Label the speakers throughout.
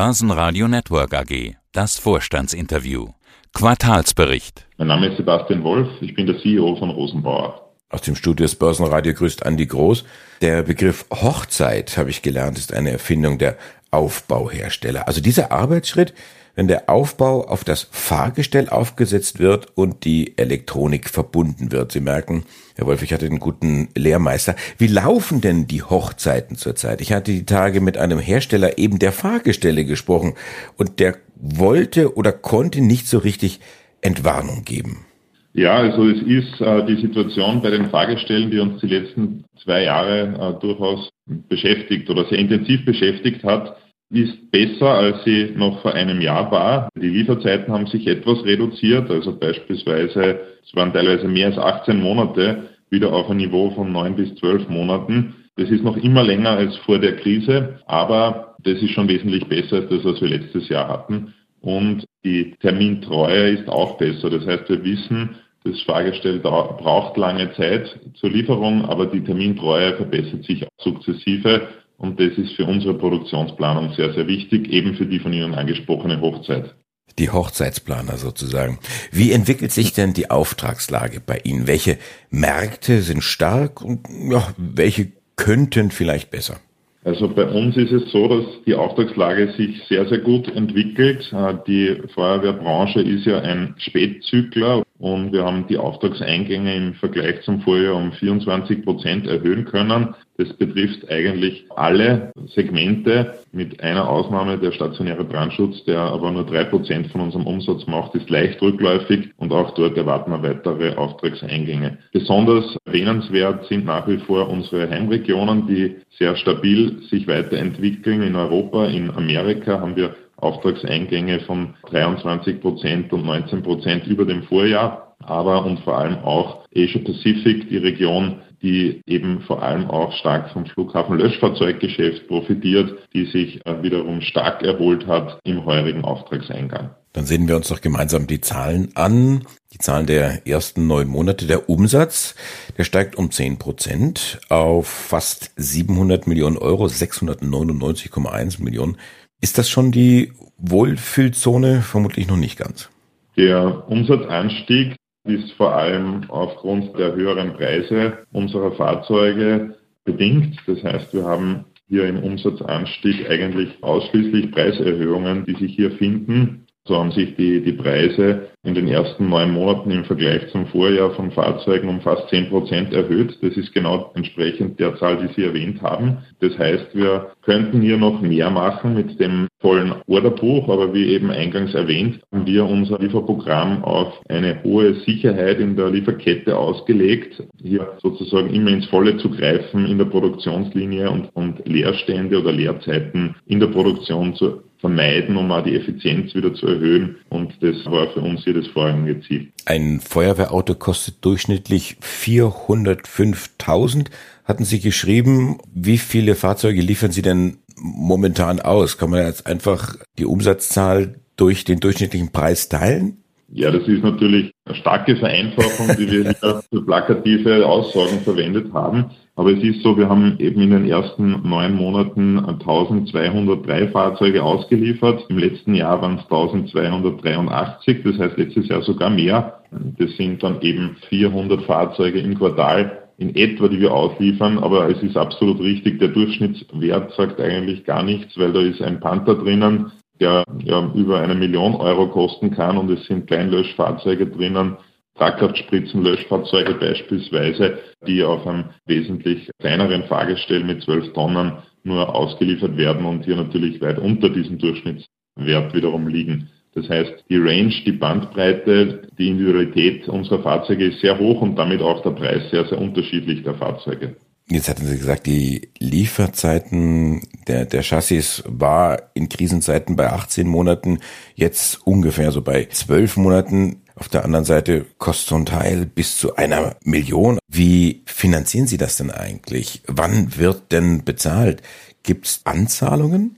Speaker 1: Börsenradio Network AG. Das Vorstandsinterview. Quartalsbericht.
Speaker 2: Mein Name ist Sebastian Wolf. Ich bin der CEO von Rosenbauer.
Speaker 3: Aus dem Studio des Börsenradio grüßt Andi Groß. Der Begriff Hochzeit, habe ich gelernt, ist eine Erfindung der Aufbauhersteller. Also dieser Arbeitsschritt, wenn der Aufbau auf das Fahrgestell aufgesetzt wird und die Elektronik verbunden wird. Sie merken, Herr Wolf, ich hatte einen guten Lehrmeister. Wie laufen denn die Hochzeiten zurzeit? Ich hatte die Tage mit einem Hersteller eben der Fahrgestelle gesprochen und der wollte oder konnte nicht so richtig Entwarnung geben.
Speaker 2: Ja, also es ist äh, die Situation bei den Fahrgestellen, die uns die letzten zwei Jahre äh, durchaus beschäftigt oder sehr intensiv beschäftigt hat ist besser, als sie noch vor einem Jahr war. Die Lieferzeiten haben sich etwas reduziert, also beispielsweise, es waren teilweise mehr als 18 Monate, wieder auf ein Niveau von neun bis zwölf Monaten. Das ist noch immer länger als vor der Krise, aber das ist schon wesentlich besser als das, was wir letztes Jahr hatten. Und die Termintreue ist auch besser. Das heißt, wir wissen, das Fahrgestell braucht lange Zeit zur Lieferung, aber die Termintreue verbessert sich sukzessive und das ist für unsere Produktionsplanung sehr, sehr wichtig, eben für die von Ihnen angesprochene Hochzeit.
Speaker 3: Die Hochzeitsplaner sozusagen. Wie entwickelt sich denn die Auftragslage bei Ihnen? Welche Märkte sind stark und ja, welche könnten vielleicht besser?
Speaker 2: Also bei uns ist es so, dass die Auftragslage sich sehr, sehr gut entwickelt. Äh, die Feuerwehrbranche ist ja ein Spätzykler und wir haben die Auftragseingänge im Vergleich zum Vorjahr um 24 Prozent erhöhen können. Das betrifft eigentlich alle Segmente, mit einer Ausnahme der stationäre Brandschutz, der aber nur drei Prozent von unserem Umsatz macht, ist leicht rückläufig und auch dort erwarten wir weitere Auftragseingänge. Besonders erwähnenswert sind nach wie vor unsere Heimregionen, die sehr stabil sich weiterentwickeln. In Europa, in Amerika haben wir Auftragseingänge von 23 Prozent und 19 Prozent über dem Vorjahr, aber und vor allem auch Asia Pacific, die Region, die eben vor allem auch stark vom Flughafen Löschfahrzeuggeschäft profitiert, die sich äh, wiederum stark erholt hat im heurigen Auftragseingang.
Speaker 3: Dann sehen wir uns doch gemeinsam die Zahlen an. Die Zahlen der ersten neun Monate. Der Umsatz, der steigt um 10 Prozent auf fast 700 Millionen Euro, 699,1 Millionen. Ist das schon die Wohlfühlzone? Vermutlich noch nicht ganz.
Speaker 2: Der Umsatzanstieg ist vor allem aufgrund der höheren Preise unserer Fahrzeuge bedingt. Das heißt, wir haben hier im Umsatzanstieg eigentlich ausschließlich Preiserhöhungen, die sich hier finden. So haben sich die, die Preise in den ersten neun Monaten im Vergleich zum Vorjahr von Fahrzeugen um fast zehn Prozent erhöht. Das ist genau entsprechend der Zahl, die Sie erwähnt haben. Das heißt, wir könnten hier noch mehr machen mit dem vollen Orderbuch, aber wie eben eingangs erwähnt, haben wir unser Lieferprogramm auf eine hohe Sicherheit in der Lieferkette ausgelegt, hier sozusagen immer ins Volle zu greifen in der Produktionslinie und, und Leerstände oder Leerzeiten in der Produktion zu vermeiden, um auch die Effizienz wieder zu erhöhen. Und das war für uns das vorrangige Ziel.
Speaker 3: Ein Feuerwehrauto kostet durchschnittlich 405.000. Hatten Sie geschrieben, wie viele Fahrzeuge liefern Sie denn momentan aus? Kann man jetzt einfach die Umsatzzahl durch den durchschnittlichen Preis teilen?
Speaker 2: Ja, das ist natürlich eine starke Vereinfachung, die wir hier für plakative Aussagen verwendet haben. Aber es ist so, wir haben eben in den ersten neun Monaten 1203 Fahrzeuge ausgeliefert. Im letzten Jahr waren es 1283, das heißt letztes Jahr sogar mehr. Das sind dann eben 400 Fahrzeuge im Quartal in etwa, die wir ausliefern. Aber es ist absolut richtig, der Durchschnittswert sagt eigentlich gar nichts, weil da ist ein Panther drinnen, der ja, über eine Million Euro kosten kann und es sind Kleinlöschfahrzeuge drinnen, Tragkraftspritzen-Löschfahrzeuge beispielsweise, die auf einem wesentlich kleineren Fahrgestell mit 12 Tonnen nur ausgeliefert werden und hier natürlich weit unter diesem Durchschnittswert wiederum liegen. Das heißt, die Range, die Bandbreite, die Individualität unserer Fahrzeuge ist sehr hoch und damit auch der Preis sehr, sehr unterschiedlich der Fahrzeuge.
Speaker 3: Jetzt hatten Sie gesagt, die Lieferzeiten der, der Chassis war in Krisenzeiten bei 18 Monaten, jetzt ungefähr so bei 12 Monaten. Auf der anderen Seite kostet so ein Teil bis zu einer Million. Wie finanzieren Sie das denn eigentlich? Wann wird denn bezahlt? Gibt es Anzahlungen?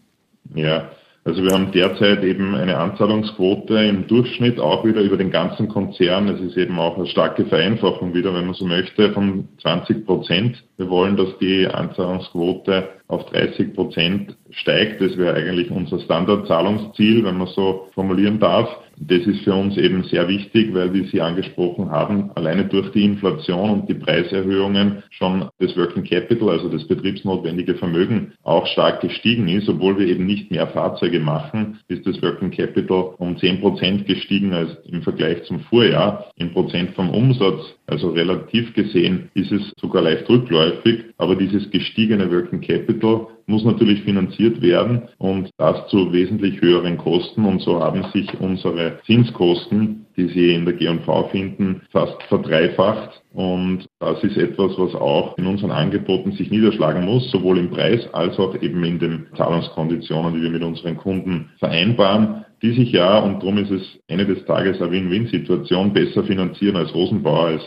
Speaker 2: Ja, also wir haben derzeit eben eine Anzahlungsquote im Durchschnitt auch wieder über den ganzen Konzern. Es ist eben auch eine starke Vereinfachung wieder, wenn man so möchte, von 20 Prozent. Wir wollen, dass die Anzahlungsquote auf 30 Prozent steigt. Das wäre eigentlich unser Standardzahlungsziel, wenn man so formulieren darf. Das ist für uns eben sehr wichtig, weil, wie Sie angesprochen haben, alleine durch die Inflation und die Preiserhöhungen schon das Working Capital, also das betriebsnotwendige Vermögen, auch stark gestiegen ist. Obwohl wir eben nicht mehr Fahrzeuge machen, ist das Working Capital um 10 Prozent gestiegen als im Vergleich zum Vorjahr. In Prozent vom Umsatz, also relativ gesehen, ist es sogar leicht rückläufig. Aber dieses gestiegene Working Capital muss natürlich finanziert werden und das zu wesentlich höheren Kosten. Und so haben sich unsere Zinskosten, die Sie in der G&V finden, fast verdreifacht. Und das ist etwas, was auch in unseren Angeboten sich niederschlagen muss, sowohl im Preis als auch eben in den Zahlungskonditionen, die wir mit unseren Kunden vereinbaren die sich ja, und darum ist es Ende des Tages eine Win-Win-Situation, besser finanzieren als Rosenbauer, als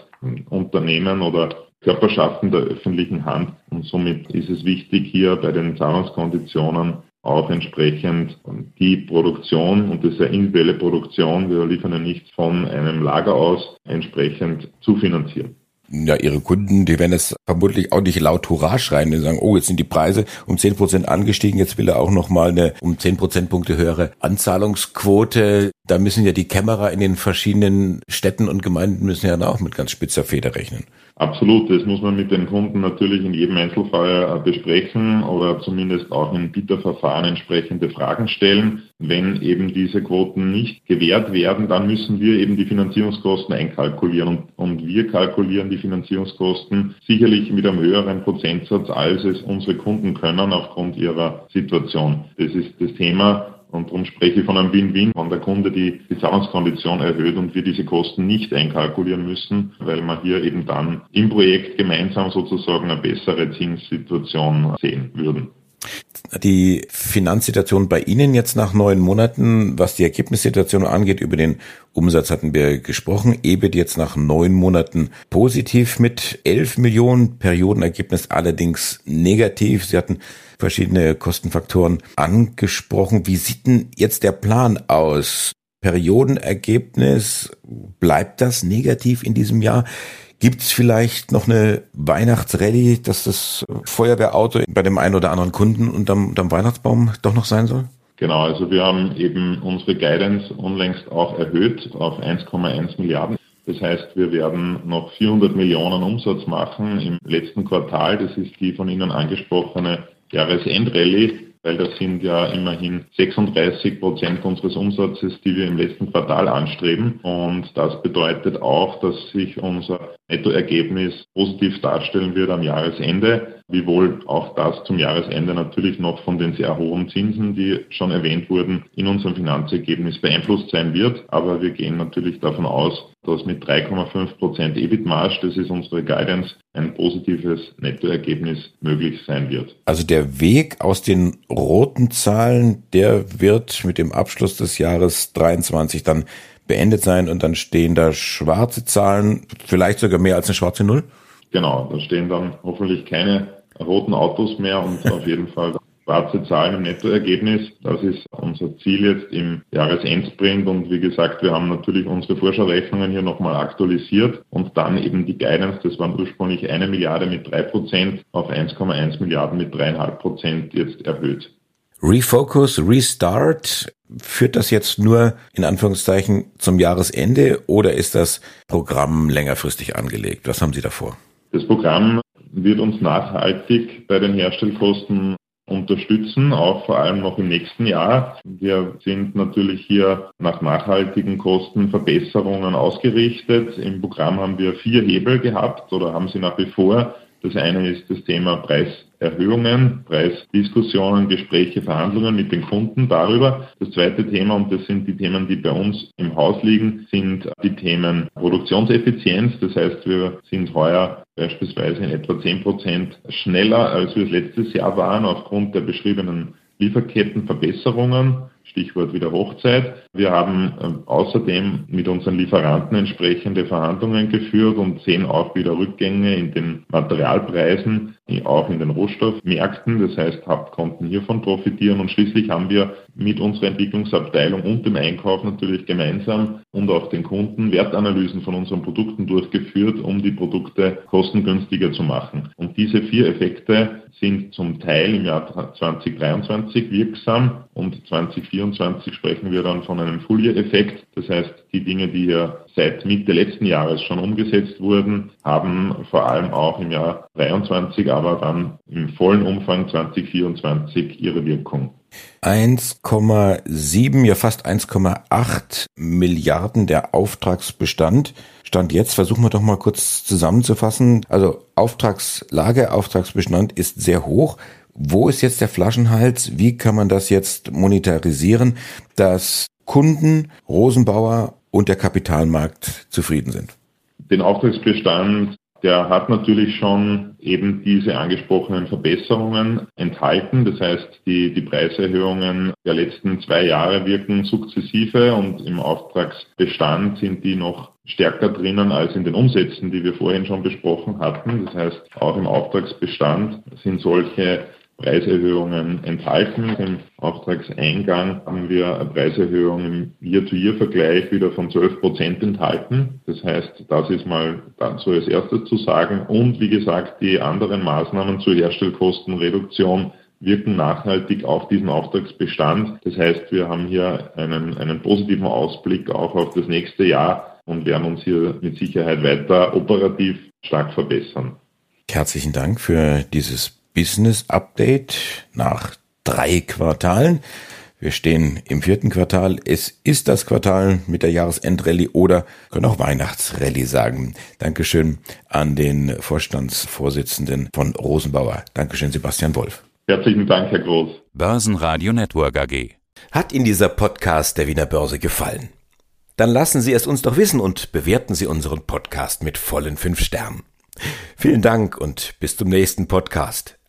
Speaker 2: Unternehmen oder Körperschaften der öffentlichen Hand. Und somit ist es wichtig, hier bei den Zahlungskonditionen auch entsprechend die Produktion und das ist ja individuelle Produktion, wir liefern ja nichts von einem Lager aus, entsprechend zu finanzieren
Speaker 3: ja, ihre Kunden, die werden es vermutlich auch nicht laut Hurra schreien, die sagen, oh, jetzt sind die Preise um zehn Prozent angestiegen, jetzt will er auch nochmal eine um zehn Prozentpunkte höhere Anzahlungsquote. Da müssen ja die Kämmerer in den verschiedenen Städten und Gemeinden müssen ja auch mit ganz spitzer Feder rechnen.
Speaker 2: Absolut, das muss man mit den Kunden natürlich in jedem Einzelfall äh, besprechen oder zumindest auch in Bieterverfahren entsprechende Fragen stellen. Wenn eben diese Quoten nicht gewährt werden, dann müssen wir eben die Finanzierungskosten einkalkulieren und, und wir kalkulieren die Finanzierungskosten sicherlich mit einem höheren Prozentsatz, als es unsere Kunden können aufgrund ihrer Situation. Das ist das Thema und darum spreche ich von einem Win-Win, wenn der Kunde die, die Zahlungskondition erhöht und wir diese Kosten nicht einkalkulieren müssen, weil wir hier eben dann im Projekt gemeinsam sozusagen eine bessere Zinssituation sehen würden.
Speaker 3: Die Finanzsituation bei Ihnen jetzt nach neun Monaten, was die Ergebnissituation angeht, über den Umsatz hatten wir gesprochen. EBIT jetzt nach neun Monaten positiv mit elf Millionen, Periodenergebnis allerdings negativ. Sie hatten verschiedene Kostenfaktoren angesprochen. Wie sieht denn jetzt der Plan aus? Periodenergebnis, bleibt das negativ in diesem Jahr? Gibt es vielleicht noch eine Weihnachtsrallye, dass das Feuerwehrauto bei dem einen oder anderen Kunden unterm, unterm Weihnachtsbaum doch noch sein soll?
Speaker 2: Genau, also wir haben eben unsere Guidance unlängst auch erhöht auf 1,1 Milliarden. Das heißt, wir werden noch 400 Millionen Umsatz machen im letzten Quartal. Das ist die von Ihnen angesprochene Jahresendrallye weil das sind ja immerhin 36 Prozent unseres Umsatzes, die wir im letzten Quartal anstreben. Und das bedeutet auch, dass sich unser Nettoergebnis positiv darstellen wird am Jahresende, wiewohl auch das zum Jahresende natürlich noch von den sehr hohen Zinsen, die schon erwähnt wurden, in unserem Finanzergebnis beeinflusst sein wird. Aber wir gehen natürlich davon aus, dass mit 3,5 Prozent EBIT-Marge, das ist unsere Guidance, ein positives Nettoergebnis möglich sein wird.
Speaker 3: Also der Weg aus den roten Zahlen, der wird mit dem Abschluss des Jahres 23 dann beendet sein und dann stehen da schwarze Zahlen, vielleicht sogar mehr als eine schwarze Null?
Speaker 2: Genau, da stehen dann hoffentlich keine roten Autos mehr und auf jeden Fall schwarze Zahlen im Nettoergebnis. Das ist unser Ziel jetzt im Jahresendsprint und wie gesagt, wir haben natürlich unsere Vorschaurechnungen hier nochmal aktualisiert und dann eben die Guidance, das waren ursprünglich eine Milliarde mit drei Prozent auf 1,1 Milliarden mit dreieinhalb Prozent jetzt erhöht.
Speaker 3: Refocus, Restart, führt das jetzt nur in Anführungszeichen zum Jahresende oder ist das Programm längerfristig angelegt? Was haben Sie davor?
Speaker 2: Das Programm wird uns nachhaltig bei den Herstellkosten unterstützen, auch vor allem noch im nächsten Jahr. Wir sind natürlich hier nach nachhaltigen Kostenverbesserungen ausgerichtet. Im Programm haben wir vier Hebel gehabt oder haben sie nach wie vor. Das eine ist das Thema Preiserhöhungen, Preisdiskussionen, Gespräche, Verhandlungen mit den Kunden darüber. Das zweite Thema, und das sind die Themen, die bei uns im Haus liegen, sind die Themen Produktionseffizienz. Das heißt, wir sind heuer beispielsweise in etwa 10 Prozent schneller, als wir es letztes Jahr waren, aufgrund der beschriebenen Lieferkettenverbesserungen. Stichwort wieder Hochzeit. Wir haben ähm, außerdem mit unseren Lieferanten entsprechende Verhandlungen geführt und sehen auch wieder Rückgänge in den Materialpreisen. Auch in den Rohstoffmärkten. Das heißt, Hub konnten hiervon profitieren und schließlich haben wir mit unserer Entwicklungsabteilung und dem Einkauf natürlich gemeinsam und auch den Kunden Wertanalysen von unseren Produkten durchgeführt, um die Produkte kostengünstiger zu machen. Und diese vier Effekte sind zum Teil im Jahr 2023 wirksam und 2024 sprechen wir dann von einem Full-Year-Effekt. Das heißt, die Dinge, die ja seit Mitte letzten Jahres schon umgesetzt wurden, haben vor allem auch im Jahr 23, aber dann im vollen Umfang 2024 ihre Wirkung.
Speaker 3: 1,7, ja fast 1,8 Milliarden der Auftragsbestand. Stand jetzt, versuchen wir doch mal kurz zusammenzufassen. Also Auftragslage, Auftragsbestand ist sehr hoch. Wo ist jetzt der Flaschenhals? Wie kann man das jetzt monetarisieren, dass Kunden, Rosenbauer und der Kapitalmarkt zufrieden sind?
Speaker 2: Den Auftragsbestand der hat natürlich schon eben diese angesprochenen Verbesserungen enthalten. Das heißt, die, die Preiserhöhungen der letzten zwei Jahre wirken sukzessive und im Auftragsbestand sind die noch stärker drinnen als in den Umsätzen, die wir vorhin schon besprochen hatten. Das heißt, auch im Auftragsbestand sind solche Preiserhöhungen enthalten. Im Auftragseingang haben wir eine Preiserhöhung im Year-to-Year-Vergleich wieder von 12 Prozent enthalten. Das heißt, das ist mal dazu als erstes zu sagen. Und wie gesagt, die anderen Maßnahmen zur Herstellkostenreduktion wirken nachhaltig auf diesen Auftragsbestand. Das heißt, wir haben hier einen, einen positiven Ausblick auch auf das nächste Jahr und werden uns hier mit Sicherheit weiter operativ stark verbessern.
Speaker 3: Herzlichen Dank für dieses Business Update nach drei Quartalen. Wir stehen im vierten Quartal. Es ist das Quartal mit der Jahresendrallye oder können auch Weihnachtsrallye sagen. Dankeschön an den Vorstandsvorsitzenden von Rosenbauer. Dankeschön, Sebastian Wolf.
Speaker 2: Herzlichen Dank, Herr Groß.
Speaker 1: Börsenradio Network AG.
Speaker 3: Hat Ihnen dieser Podcast der Wiener Börse gefallen? Dann lassen Sie es uns doch wissen und bewerten Sie unseren Podcast mit vollen fünf Sternen. Vielen Dank und bis zum nächsten Podcast.